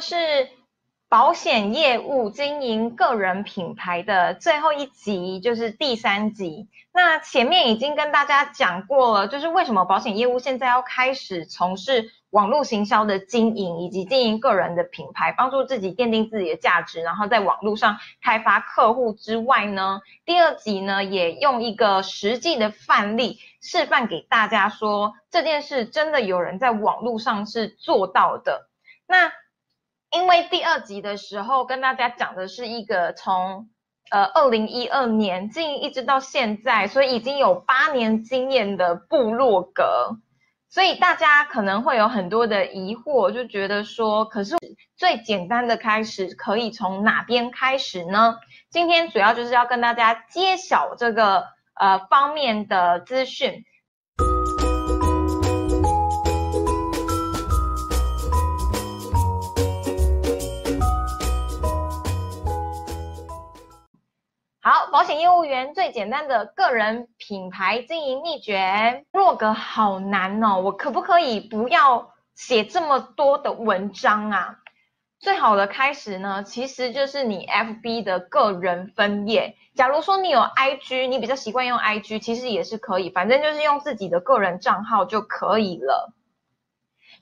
是保险业务经营个人品牌的最后一集，就是第三集。那前面已经跟大家讲过了，就是为什么保险业务现在要开始从事网络行销的经营，以及经营个人的品牌，帮助自己奠定自己的价值，然后在网络上开发客户之外呢，第二集呢也用一个实际的范例。示范给大家说，这件事真的有人在网络上是做到的。那因为第二集的时候跟大家讲的是一个从呃二零一二年经营一直到现在，所以已经有八年经验的部落格，所以大家可能会有很多的疑惑，就觉得说，可是最简单的开始可以从哪边开始呢？今天主要就是要跟大家揭晓这个。呃，方面的资讯。好，保险业务员最简单的个人品牌经营秘诀。洛格好难哦，我可不可以不要写这么多的文章啊？最好的开始呢，其实就是你 FB 的个人分页。假如说你有 IG，你比较习惯用 IG，其实也是可以，反正就是用自己的个人账号就可以了。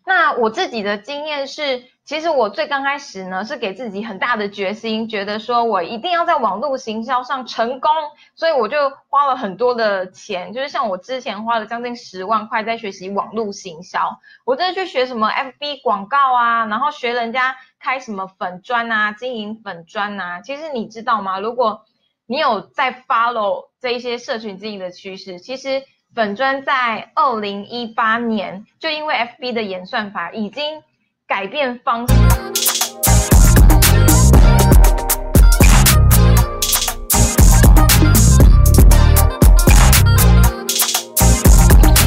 那我自己的经验是，其实我最刚开始呢是给自己很大的决心，觉得说我一定要在网络行销上成功，所以我就花了很多的钱，就是像我之前花了将近十万块在学习网络行销，我真的去学什么 FB 广告啊，然后学人家开什么粉砖啊，经营粉砖啊。其实你知道吗？如果你有在 follow 这一些社群经营的趋势，其实。粉砖在二零一八年就因为 FB 的演算法已经改变方式。